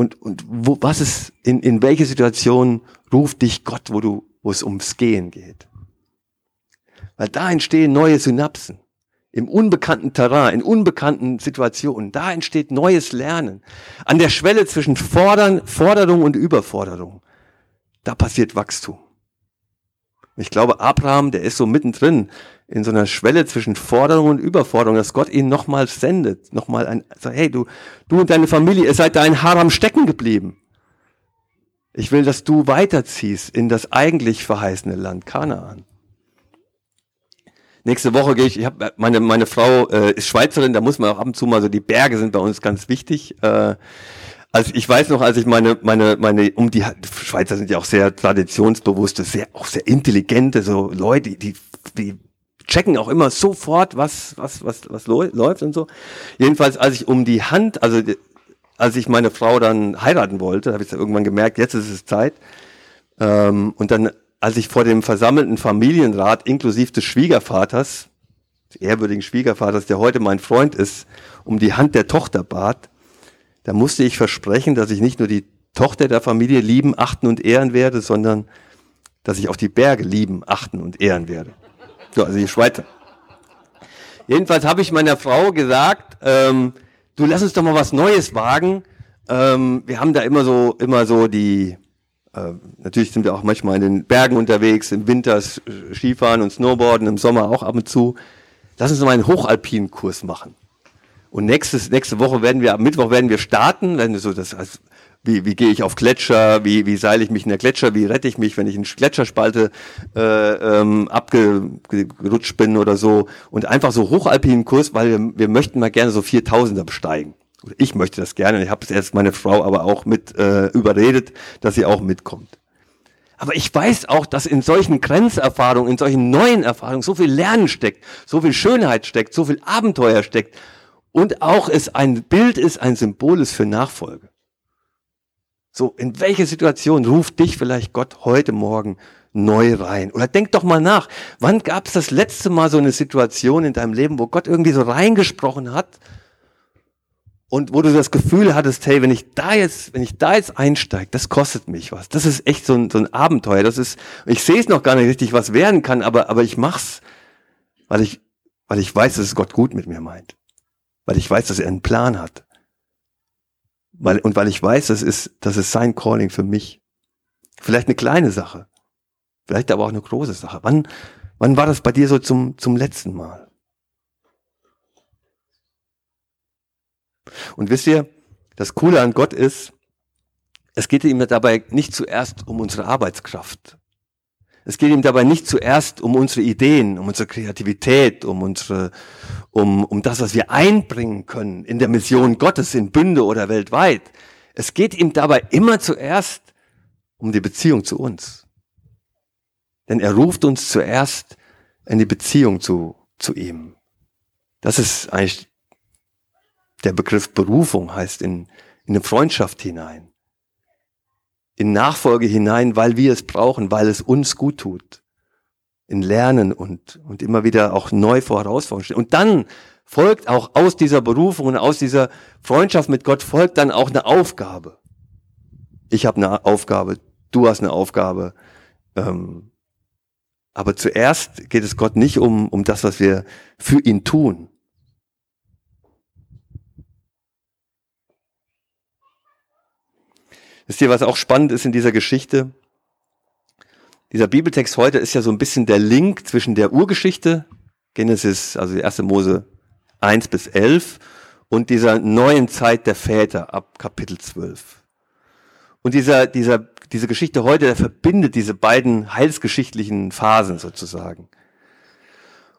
Und, und wo, was ist, in, in welche Situation ruft dich Gott, wo du, wo es ums Gehen geht? Weil da entstehen neue Synapsen. Im unbekannten Terrain, in unbekannten Situationen. Da entsteht neues Lernen. An der Schwelle zwischen Fordern, Forderung und Überforderung da passiert Wachstum. Ich glaube, Abraham, der ist so mittendrin in so einer Schwelle zwischen Forderung und Überforderung, dass Gott ihn nochmal sendet, nochmal ein, sagt, hey, du, du und deine Familie, ihr seid da in Haram stecken geblieben. Ich will, dass du weiterziehst in das eigentlich verheißene Land Kanaan. Nächste Woche gehe ich, ich habe meine meine Frau äh, ist Schweizerin, da muss man auch ab und zu mal so die Berge sind bei uns ganz wichtig. Äh, also ich weiß noch, als ich meine, meine, meine, um die Schweizer sind ja auch sehr traditionsbewusste, sehr, auch sehr intelligente, so Leute, die, die checken auch immer sofort, was, was, was, was läuft und so. Jedenfalls, als ich um die Hand, also als ich meine Frau dann heiraten wollte, habe ich irgendwann gemerkt, jetzt ist es Zeit. Ähm, und dann, als ich vor dem versammelten Familienrat inklusive des Schwiegervaters, des ehrwürdigen Schwiegervaters, der heute mein Freund ist, um die Hand der Tochter bat, da musste ich versprechen, dass ich nicht nur die Tochter der Familie lieben, achten und ehren werde, sondern dass ich auch die Berge lieben, achten und ehren werde. So, also die Schweizer. Jedenfalls habe ich meiner Frau gesagt, ähm, du lass uns doch mal was Neues wagen. Ähm, wir haben da immer so, immer so die, äh, natürlich sind wir auch manchmal in den Bergen unterwegs, im Winter Skifahren und Snowboarden, im Sommer auch ab und zu. Lass uns mal einen hochalpinen Kurs machen. Und nächstes, nächste Woche werden wir, am Mittwoch werden wir starten, wenn so das, also, wie, wie gehe ich auf Gletscher, wie, wie seile ich mich in der Gletscher, wie rette ich mich, wenn ich in Gletscherspalte äh, ähm, abgerutscht bin oder so. Und einfach so hochalpinen Kurs, weil wir, wir möchten mal gerne so 4000er besteigen. Ich möchte das gerne. Ich habe erst meine Frau aber auch mit äh, überredet, dass sie auch mitkommt. Aber ich weiß auch, dass in solchen Grenzerfahrungen, in solchen neuen Erfahrungen so viel Lernen steckt, so viel Schönheit steckt, so viel Abenteuer steckt und auch es ein Bild ist, ein Symbol ist für Nachfolge. So, in welche Situation ruft dich vielleicht Gott heute Morgen neu rein? Oder denk doch mal nach, wann gab es das letzte Mal so eine Situation in deinem Leben, wo Gott irgendwie so reingesprochen hat und wo du das Gefühl hattest, hey, wenn ich da jetzt, wenn ich da jetzt einsteige, das kostet mich was. Das ist echt so ein, so ein Abenteuer. Das ist, ich sehe es noch gar nicht richtig, was werden kann, aber, aber ich mach's, weil ich, weil ich weiß, dass es Gott gut mit mir meint. Weil ich weiß, dass er einen Plan hat. Weil, und weil ich weiß, das ist, das ist sein Calling für mich. Vielleicht eine kleine Sache. Vielleicht aber auch eine große Sache. Wann, wann war das bei dir so zum, zum letzten Mal? Und wisst ihr, das Coole an Gott ist, es geht ihm dabei nicht zuerst um unsere Arbeitskraft. Es geht ihm dabei nicht zuerst um unsere Ideen, um unsere Kreativität, um unsere, um, um das, was wir einbringen können in der Mission Gottes in Bünde oder weltweit. Es geht ihm dabei immer zuerst um die Beziehung zu uns. Denn er ruft uns zuerst in die Beziehung zu, zu ihm. Das ist eigentlich der Begriff Berufung heißt in, in eine Freundschaft hinein. In Nachfolge hinein, weil wir es brauchen, weil es uns gut tut. In Lernen und, und immer wieder auch neu vor Herausforderungen stehen. Und dann folgt auch aus dieser Berufung und aus dieser Freundschaft mit Gott folgt dann auch eine Aufgabe. Ich habe eine Aufgabe, du hast eine Aufgabe. Ähm, aber zuerst geht es Gott nicht um, um das, was wir für ihn tun, Wisst ihr, was auch spannend ist in dieser Geschichte? Dieser Bibeltext heute ist ja so ein bisschen der Link zwischen der Urgeschichte, Genesis, also die erste Mose 1 bis 11, und dieser neuen Zeit der Väter ab Kapitel 12. Und dieser, dieser, diese Geschichte heute, der verbindet diese beiden heilsgeschichtlichen Phasen sozusagen.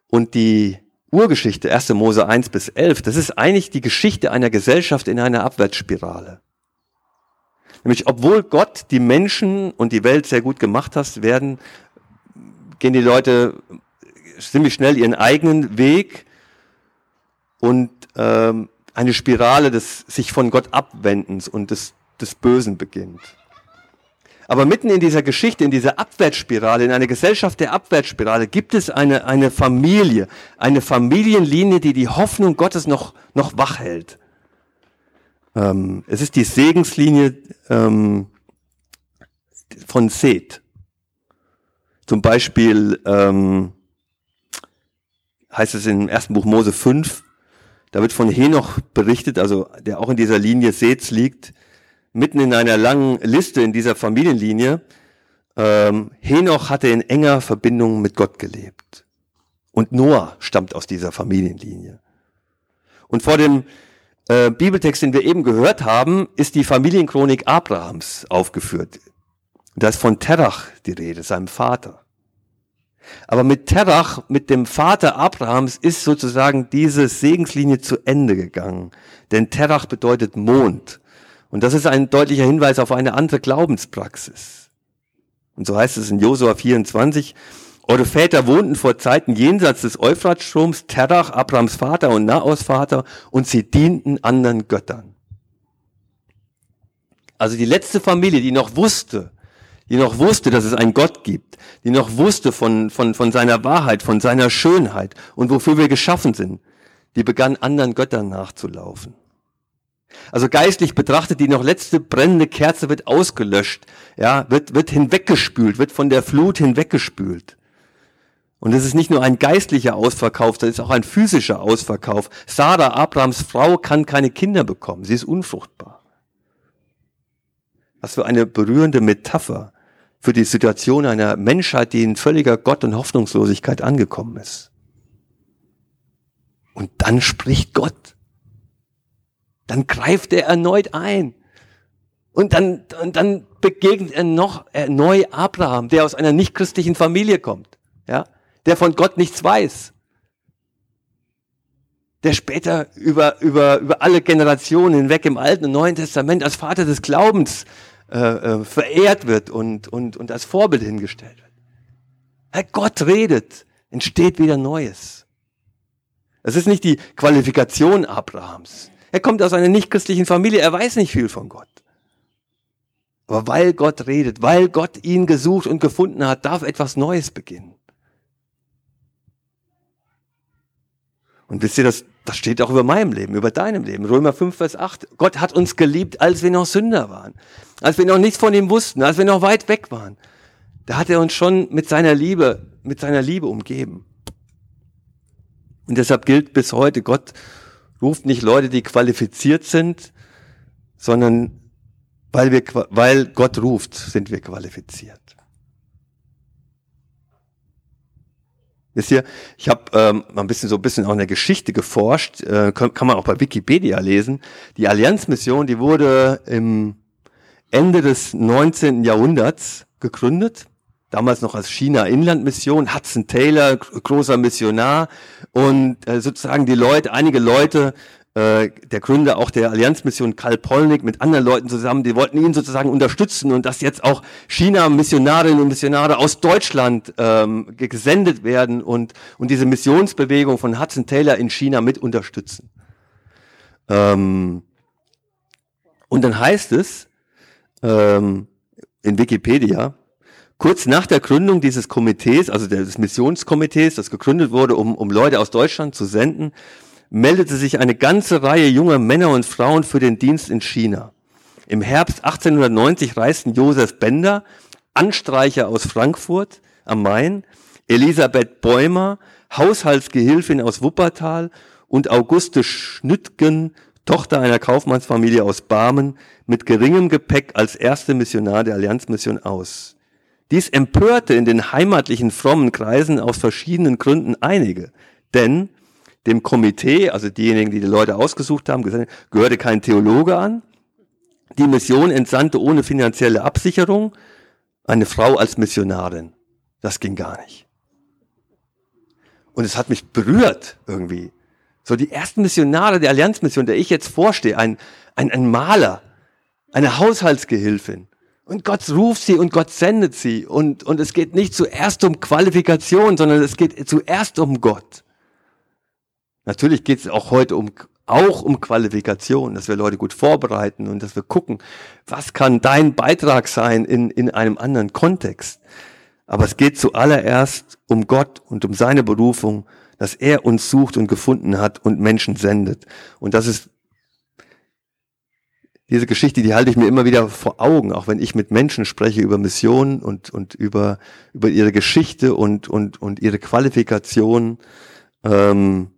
Und die Urgeschichte, 1. Mose 1 bis 11, das ist eigentlich die Geschichte einer Gesellschaft in einer Abwärtsspirale. Nämlich, obwohl Gott die Menschen und die Welt sehr gut gemacht hat, werden, gehen die Leute ziemlich schnell ihren eigenen Weg und ähm, eine Spirale des sich von Gott abwendens und des, des Bösen beginnt. Aber mitten in dieser Geschichte, in dieser Abwärtsspirale, in einer Gesellschaft der Abwärtsspirale, gibt es eine, eine Familie, eine Familienlinie, die die Hoffnung Gottes noch, noch wach hält. Ähm, es ist die Segenslinie ähm, von Seth. Zum Beispiel ähm, heißt es im ersten Buch Mose 5, da wird von Henoch berichtet, also der auch in dieser Linie Seths liegt, mitten in einer langen Liste in dieser Familienlinie. Ähm, Henoch hatte in enger Verbindung mit Gott gelebt. Und Noah stammt aus dieser Familienlinie. Und vor dem äh, Bibeltext, den wir eben gehört haben, ist die Familienchronik Abrahams aufgeführt. Da ist von Terach die Rede, seinem Vater. Aber mit Terach, mit dem Vater Abrahams, ist sozusagen diese Segenslinie zu Ende gegangen. Denn Terach bedeutet Mond. Und das ist ein deutlicher Hinweis auf eine andere Glaubenspraxis. Und so heißt es in Josua 24, eure Väter wohnten vor Zeiten jenseits des Euphratstroms, Terach, Abrams Vater und Naos Vater, und sie dienten anderen Göttern. Also die letzte Familie, die noch wusste, die noch wusste, dass es einen Gott gibt, die noch wusste von, von, von seiner Wahrheit, von seiner Schönheit und wofür wir geschaffen sind, die begann anderen Göttern nachzulaufen. Also geistlich betrachtet, die noch letzte brennende Kerze wird ausgelöscht, ja, wird, wird hinweggespült, wird von der Flut hinweggespült. Und es ist nicht nur ein geistlicher Ausverkauf, das ist auch ein physischer Ausverkauf. Sarah, Abrahams Frau, kann keine Kinder bekommen. Sie ist unfruchtbar. Was für eine berührende Metapher für die Situation einer Menschheit, die in völliger Gott- und Hoffnungslosigkeit angekommen ist. Und dann spricht Gott. Dann greift er erneut ein. Und dann, und dann begegnet er noch er neu Abraham, der aus einer nichtchristlichen Familie kommt. Ja? Der von Gott nichts weiß, der später über, über, über alle Generationen hinweg im Alten und Neuen Testament als Vater des Glaubens äh, äh, verehrt wird und, und, und als Vorbild hingestellt wird. Herr Gott redet, entsteht wieder Neues. Es ist nicht die Qualifikation Abrahams. Er kommt aus einer nichtchristlichen Familie, er weiß nicht viel von Gott. Aber weil Gott redet, weil Gott ihn gesucht und gefunden hat, darf etwas Neues beginnen. Und wisst ihr, das, das steht auch über meinem Leben, über deinem Leben. Römer 5, Vers 8. Gott hat uns geliebt, als wir noch Sünder waren. Als wir noch nichts von ihm wussten, als wir noch weit weg waren. Da hat er uns schon mit seiner Liebe, mit seiner Liebe umgeben. Und deshalb gilt bis heute, Gott ruft nicht Leute, die qualifiziert sind, sondern weil, wir, weil Gott ruft, sind wir qualifiziert. Wisst ihr, ich habe ähm, ein bisschen so ein bisschen auch in der Geschichte geforscht, äh, kann, kann man auch bei Wikipedia lesen. Die Allianzmission, die wurde im Ende des 19. Jahrhunderts gegründet, damals noch als China-Inlandmission, Hudson Taylor, großer Missionar und äh, sozusagen die Leute, einige Leute äh, der Gründer auch der Allianzmission Karl Polnick mit anderen Leuten zusammen, die wollten ihn sozusagen unterstützen und dass jetzt auch China-Missionarinnen und Missionare aus Deutschland ähm, gesendet werden und, und diese Missionsbewegung von Hudson Taylor in China mit unterstützen. Ähm, und dann heißt es ähm, in Wikipedia, kurz nach der Gründung dieses Komitees, also des Missionskomitees, das gegründet wurde, um, um Leute aus Deutschland zu senden, meldete sich eine ganze Reihe junger Männer und Frauen für den Dienst in China. Im Herbst 1890 reisten Josef Bender, Anstreicher aus Frankfurt am Main, Elisabeth Bäumer, Haushaltsgehilfin aus Wuppertal und Auguste Schnüttgen, Tochter einer Kaufmannsfamilie aus Barmen, mit geringem Gepäck als erste Missionar der Allianzmission aus. Dies empörte in den heimatlichen frommen Kreisen aus verschiedenen Gründen einige, denn dem Komitee, also diejenigen, die die Leute ausgesucht haben, gehörte kein Theologe an. Die Mission entsandte ohne finanzielle Absicherung eine Frau als Missionarin. Das ging gar nicht. Und es hat mich berührt irgendwie. So die ersten Missionare der Allianzmission, der ich jetzt vorstehe, ein, ein, ein Maler, eine Haushaltsgehilfin. Und Gott ruft sie und Gott sendet sie. Und, und es geht nicht zuerst um Qualifikation, sondern es geht zuerst um Gott. Natürlich geht es auch heute um auch um Qualifikation, dass wir Leute gut vorbereiten und dass wir gucken, was kann dein Beitrag sein in, in einem anderen Kontext. Aber es geht zuallererst um Gott und um seine Berufung, dass er uns sucht und gefunden hat und Menschen sendet. Und das ist diese Geschichte, die halte ich mir immer wieder vor Augen, auch wenn ich mit Menschen spreche über Missionen und, und über, über ihre Geschichte und, und, und ihre Qualifikation. Ähm,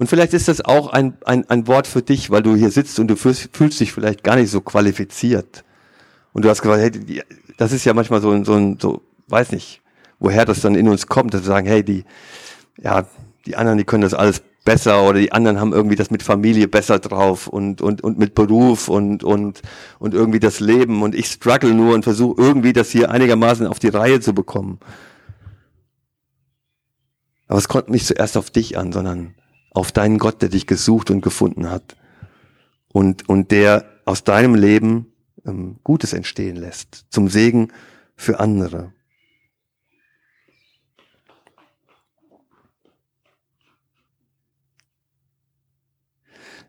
und vielleicht ist das auch ein, ein, ein Wort für dich, weil du hier sitzt und du fühlst, fühlst dich vielleicht gar nicht so qualifiziert. Und du hast gesagt, hey, das ist ja manchmal so ein, so ein, so, weiß nicht, woher das dann in uns kommt, dass wir sagen, hey, die, ja, die anderen, die können das alles besser oder die anderen haben irgendwie das mit Familie besser drauf und, und, und mit Beruf und, und, und irgendwie das Leben und ich struggle nur und versuche irgendwie das hier einigermaßen auf die Reihe zu bekommen. Aber es kommt nicht zuerst auf dich an, sondern auf deinen Gott, der dich gesucht und gefunden hat und, und der aus deinem Leben ähm, Gutes entstehen lässt, zum Segen für andere.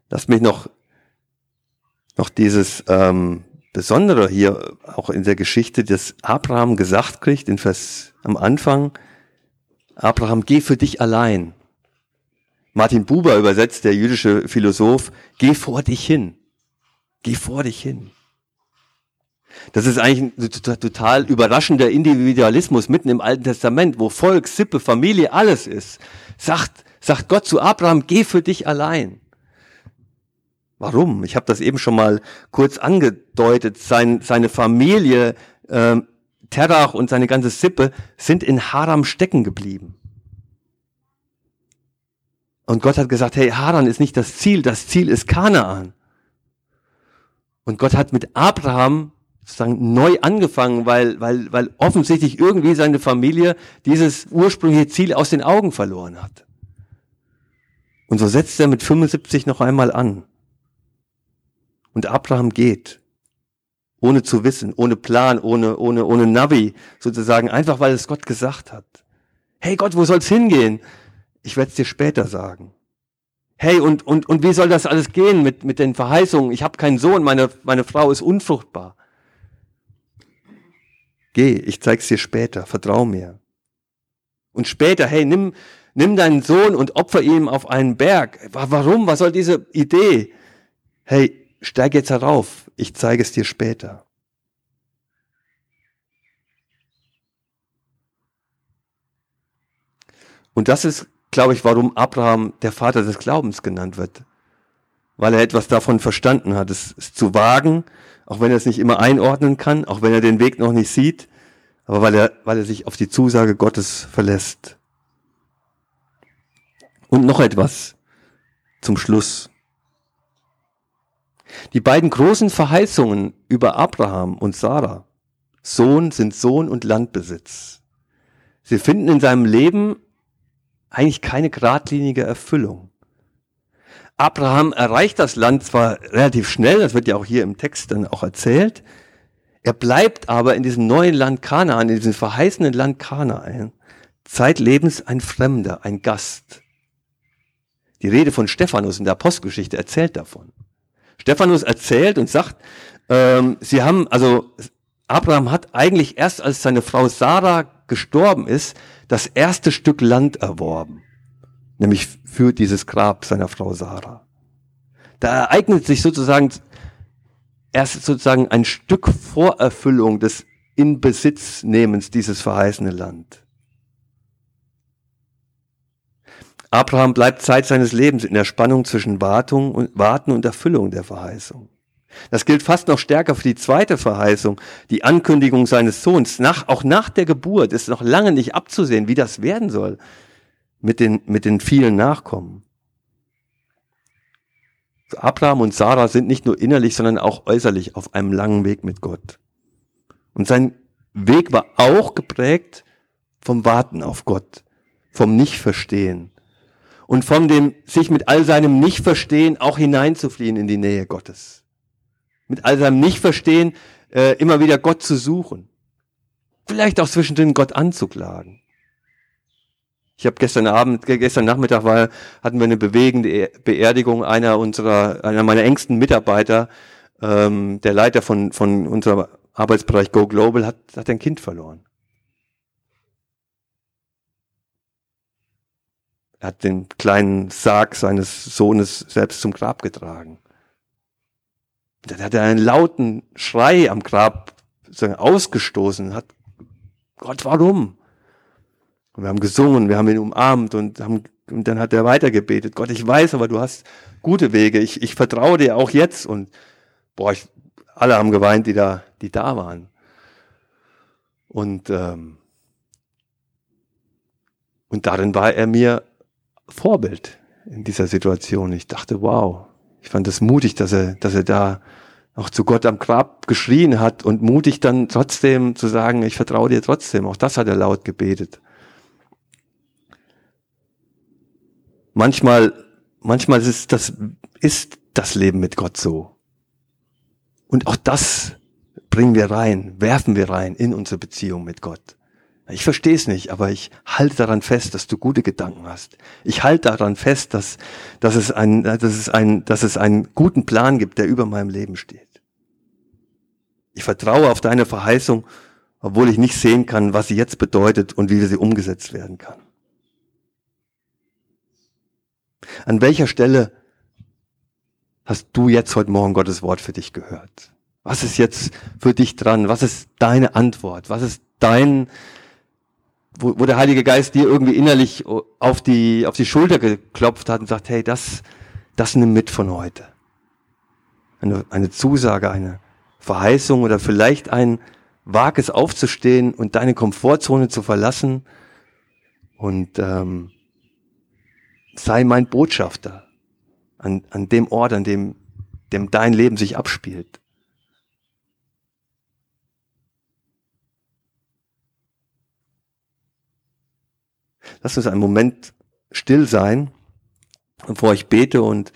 Lass mich noch, noch dieses ähm, Besondere hier auch in der Geschichte, dass Abraham gesagt kriegt, in Vers am Anfang, Abraham, geh für dich allein. Martin Buber übersetzt, der jüdische Philosoph, geh vor dich hin. Geh vor dich hin. Das ist eigentlich ein total überraschender Individualismus mitten im Alten Testament, wo Volk, Sippe, Familie, alles ist. Sagt, sagt Gott zu Abraham, geh für dich allein. Warum? Ich habe das eben schon mal kurz angedeutet. Sein, seine Familie, äh, Terach und seine ganze Sippe sind in Haram stecken geblieben. Und Gott hat gesagt, hey, Haran ist nicht das Ziel, das Ziel ist Kanaan. Und Gott hat mit Abraham sozusagen neu angefangen, weil, weil, weil offensichtlich irgendwie seine Familie dieses ursprüngliche Ziel aus den Augen verloren hat. Und so setzt er mit 75 noch einmal an. Und Abraham geht. Ohne zu wissen, ohne Plan, ohne, ohne, ohne Navi, sozusagen, einfach weil es Gott gesagt hat. Hey Gott, wo soll's hingehen? Ich werde es dir später sagen. Hey, und, und, und wie soll das alles gehen mit, mit den Verheißungen? Ich habe keinen Sohn, meine, meine Frau ist unfruchtbar. Geh, ich zeig's dir später, vertrau mir. Und später, hey, nimm, nimm deinen Sohn und opfer ihm auf einen Berg. Warum? Was soll diese Idee? Hey, steig jetzt herauf, ich zeige es dir später. Und das ist, glaube ich, warum Abraham der Vater des Glaubens genannt wird. Weil er etwas davon verstanden hat, es, es zu wagen, auch wenn er es nicht immer einordnen kann, auch wenn er den Weg noch nicht sieht, aber weil er, weil er sich auf die Zusage Gottes verlässt. Und noch etwas zum Schluss. Die beiden großen Verheißungen über Abraham und Sarah, Sohn sind Sohn und Landbesitz. Sie finden in seinem Leben eigentlich keine geradlinige Erfüllung. Abraham erreicht das Land zwar relativ schnell, das wird ja auch hier im Text dann auch erzählt, er bleibt aber in diesem neuen Land Kanaan, in diesem verheißenen Land Kanaan, zeitlebens ein Fremder, ein Gast. Die Rede von Stephanus in der Apostelgeschichte erzählt davon. Stephanus erzählt und sagt, ähm, sie haben, also Abraham hat eigentlich erst als seine Frau Sarah gestorben ist, das erste Stück Land erworben. Nämlich für dieses Grab seiner Frau Sarah. Da ereignet sich sozusagen erst sozusagen ein Stück Vorerfüllung des Inbesitznehmens dieses verheißene Land. Abraham bleibt Zeit seines Lebens in der Spannung zwischen Wartung und, Warten und Erfüllung der Verheißung. Das gilt fast noch stärker für die zweite Verheißung, die Ankündigung seines Sohns. Nach, auch nach der Geburt ist noch lange nicht abzusehen, wie das werden soll mit den, mit den vielen Nachkommen. Abraham und Sarah sind nicht nur innerlich, sondern auch äußerlich auf einem langen Weg mit Gott. Und sein Weg war auch geprägt vom Warten auf Gott, vom Nichtverstehen und von dem sich mit all seinem Nichtverstehen auch hineinzufliehen in die Nähe Gottes. Mit all seinem Nichtverstehen äh, immer wieder Gott zu suchen. Vielleicht auch zwischendrin Gott anzuklagen. Ich habe gestern Abend, gestern Nachmittag war, hatten wir eine bewegende Beerdigung einer unserer, einer meiner engsten Mitarbeiter. Ähm, der Leiter von, von unserem Arbeitsbereich Go Global hat, hat ein Kind verloren. Er hat den kleinen Sarg seines Sohnes selbst zum Grab getragen. Dann hat er einen lauten Schrei am Grab ausgestoßen, hat Gott, warum? Und wir haben gesungen, wir haben ihn umarmt und, haben, und dann hat er weitergebetet. Gott, ich weiß, aber du hast gute Wege. Ich, ich vertraue dir auch jetzt. Und boah, ich, alle haben geweint, die da, die da waren. Und, ähm, und darin war er mir Vorbild in dieser Situation. Ich dachte, wow, ich fand es mutig, dass er, dass er da auch zu Gott am Grab geschrien hat und mutig dann trotzdem zu sagen, ich vertraue dir trotzdem. Auch das hat er laut gebetet. Manchmal, manchmal ist das, ist das Leben mit Gott so. Und auch das bringen wir rein, werfen wir rein in unsere Beziehung mit Gott. Ich verstehe es nicht, aber ich halte daran fest, dass du gute Gedanken hast. Ich halte daran fest, dass, dass, es ein, dass, es ein, dass es einen guten Plan gibt, der über meinem Leben steht. Ich vertraue auf deine Verheißung, obwohl ich nicht sehen kann, was sie jetzt bedeutet und wie sie umgesetzt werden kann. An welcher Stelle hast du jetzt heute Morgen Gottes Wort für dich gehört? Was ist jetzt für dich dran? Was ist deine Antwort? Was ist dein, wo, wo der Heilige Geist dir irgendwie innerlich auf die, auf die Schulter geklopft hat und sagt, hey, das, das nimm mit von heute. Eine, eine Zusage, eine Verheißung oder vielleicht ein Wages aufzustehen und deine Komfortzone zu verlassen und ähm, sei mein Botschafter an, an dem Ort, an dem, dem dein Leben sich abspielt. Lass uns einen Moment still sein, bevor ich bete und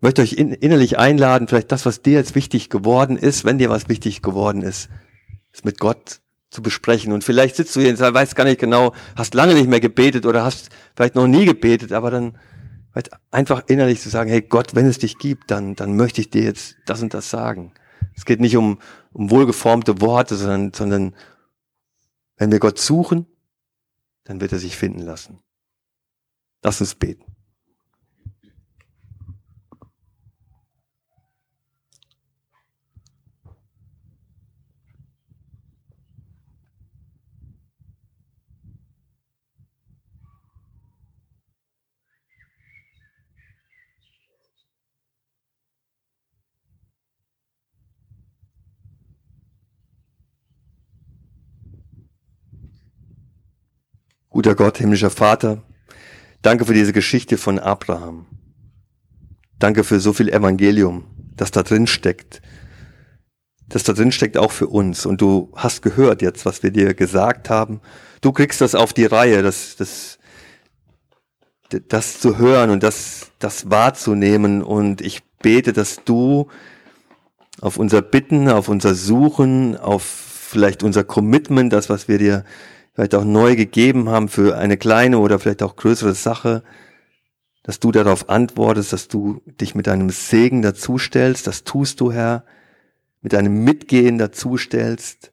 möchte euch innerlich einladen, vielleicht das, was dir jetzt wichtig geworden ist, wenn dir was wichtig geworden ist, es mit Gott zu besprechen. Und vielleicht sitzt du hier und weißt gar nicht genau, hast lange nicht mehr gebetet oder hast vielleicht noch nie gebetet, aber dann einfach innerlich zu sagen, hey Gott, wenn es dich gibt, dann, dann möchte ich dir jetzt das und das sagen. Es geht nicht um, um wohlgeformte Worte, sondern, sondern wenn wir Gott suchen, dann wird er sich finden lassen. Lass uns beten. Guter Gott, himmlischer Vater, danke für diese Geschichte von Abraham. Danke für so viel Evangelium, das da drin steckt. Das da drin steckt auch für uns. Und du hast gehört jetzt, was wir dir gesagt haben. Du kriegst das auf die Reihe, das, das, das zu hören und das, das wahrzunehmen. Und ich bete, dass du auf unser Bitten, auf unser Suchen, auf vielleicht unser Commitment, das, was wir dir vielleicht auch neu gegeben haben für eine kleine oder vielleicht auch größere Sache, dass du darauf antwortest, dass du dich mit einem Segen dazustellst, das tust du, Herr, mit einem Mitgehen dazustellst,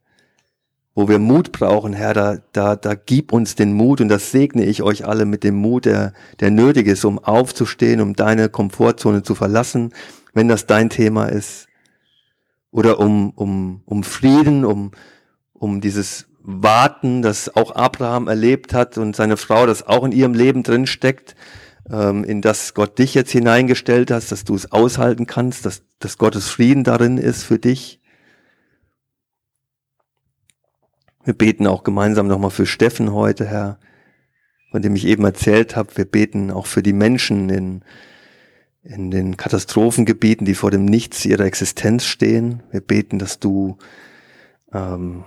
wo wir Mut brauchen, Herr, da, da, da gib uns den Mut und das segne ich euch alle mit dem Mut, der, der nötig ist, um aufzustehen, um deine Komfortzone zu verlassen, wenn das dein Thema ist. Oder um, um, um Frieden, um, um dieses Warten, das auch Abraham erlebt hat und seine Frau, das auch in ihrem Leben drin steckt, ähm, in das Gott dich jetzt hineingestellt hast, dass du es aushalten kannst, dass, dass Gottes Frieden darin ist für dich. Wir beten auch gemeinsam nochmal für Steffen heute, Herr, von dem ich eben erzählt habe. Wir beten auch für die Menschen in, in den Katastrophengebieten, die vor dem Nichts ihrer Existenz stehen. Wir beten, dass du ähm,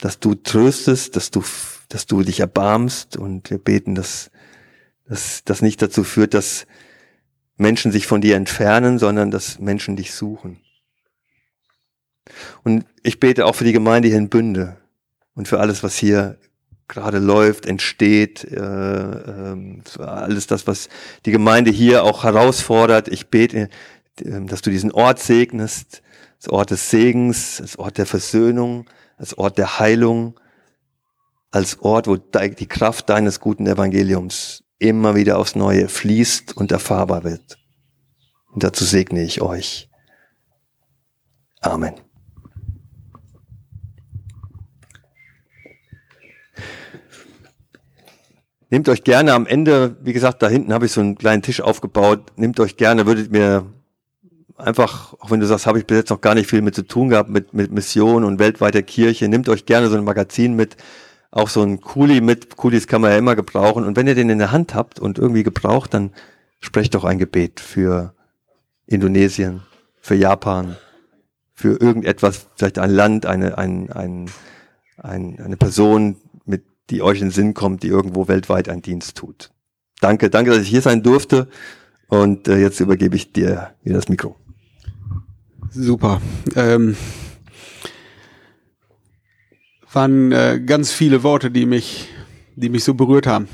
dass du tröstest, dass du, dass du dich erbarmst und wir beten, dass, dass das nicht dazu führt, dass Menschen sich von dir entfernen, sondern dass Menschen dich suchen. Und ich bete auch für die Gemeinde hier in Bünde und für alles, was hier gerade läuft, entsteht, äh, äh, alles das, was die Gemeinde hier auch herausfordert. Ich bete, äh, dass du diesen Ort segnest, das Ort des Segens, das Ort der Versöhnung, als Ort der Heilung, als Ort, wo die Kraft deines guten Evangeliums immer wieder aufs Neue fließt und erfahrbar wird. Und dazu segne ich euch. Amen. Nehmt euch gerne am Ende, wie gesagt, da hinten habe ich so einen kleinen Tisch aufgebaut. Nehmt euch gerne, würdet mir einfach, auch wenn du sagst, habe ich bis jetzt noch gar nicht viel mit zu tun gehabt, mit, mit Mission und weltweiter Kirche, nehmt euch gerne so ein Magazin mit, auch so ein Kuli mit. Kulis kann man ja immer gebrauchen. Und wenn ihr den in der Hand habt und irgendwie gebraucht, dann sprecht doch ein Gebet für Indonesien, für Japan, für irgendetwas, vielleicht ein Land, eine, ein, ein, ein, eine Person, mit, die euch in den Sinn kommt, die irgendwo weltweit einen Dienst tut. Danke, danke, dass ich hier sein durfte. Und äh, jetzt übergebe ich dir wieder das Mikro. Super. Ähm, waren äh, ganz viele Worte, die mich, die mich so berührt haben.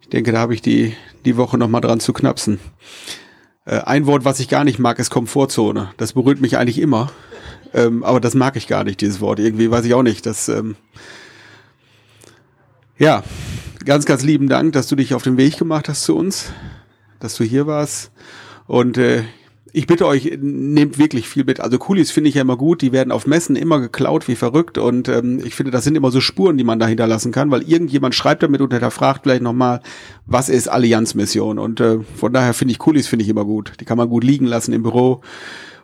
Ich denke, da habe ich die, die Woche noch mal dran zu knapsen. Äh, ein Wort, was ich gar nicht mag, ist Komfortzone. Das berührt mich eigentlich immer. Ähm, aber das mag ich gar nicht, dieses Wort. Irgendwie weiß ich auch nicht. Das, ähm, ja, ganz, ganz lieben Dank, dass du dich auf den Weg gemacht hast zu uns, dass du hier warst. Und äh, ich bitte euch, nehmt wirklich viel mit. Also Kulis finde ich ja immer gut, die werden auf Messen immer geklaut wie verrückt und ähm, ich finde, das sind immer so Spuren, die man da hinterlassen kann, weil irgendjemand schreibt damit und hinterfragt vielleicht nochmal, was ist Allianzmission und äh, von daher finde ich Kulis finde ich immer gut. Die kann man gut liegen lassen im Büro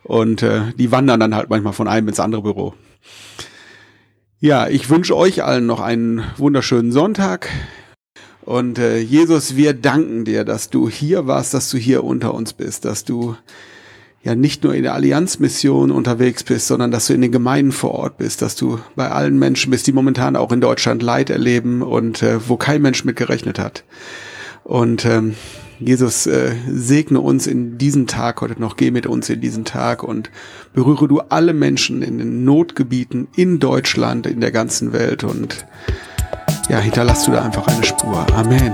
und äh, die wandern dann halt manchmal von einem ins andere Büro. Ja, ich wünsche euch allen noch einen wunderschönen Sonntag. Und äh, Jesus, wir danken dir, dass du hier warst, dass du hier unter uns bist, dass du ja nicht nur in der Allianzmission unterwegs bist, sondern dass du in den Gemeinden vor Ort bist, dass du bei allen Menschen bist, die momentan auch in Deutschland Leid erleben und äh, wo kein Mensch mit gerechnet hat. Und ähm, Jesus, äh, segne uns in diesen Tag heute noch, geh mit uns in diesen Tag und berühre du alle Menschen in den Notgebieten in Deutschland, in der ganzen Welt und ja, hinterlass du da einfach eine Spur. Amen.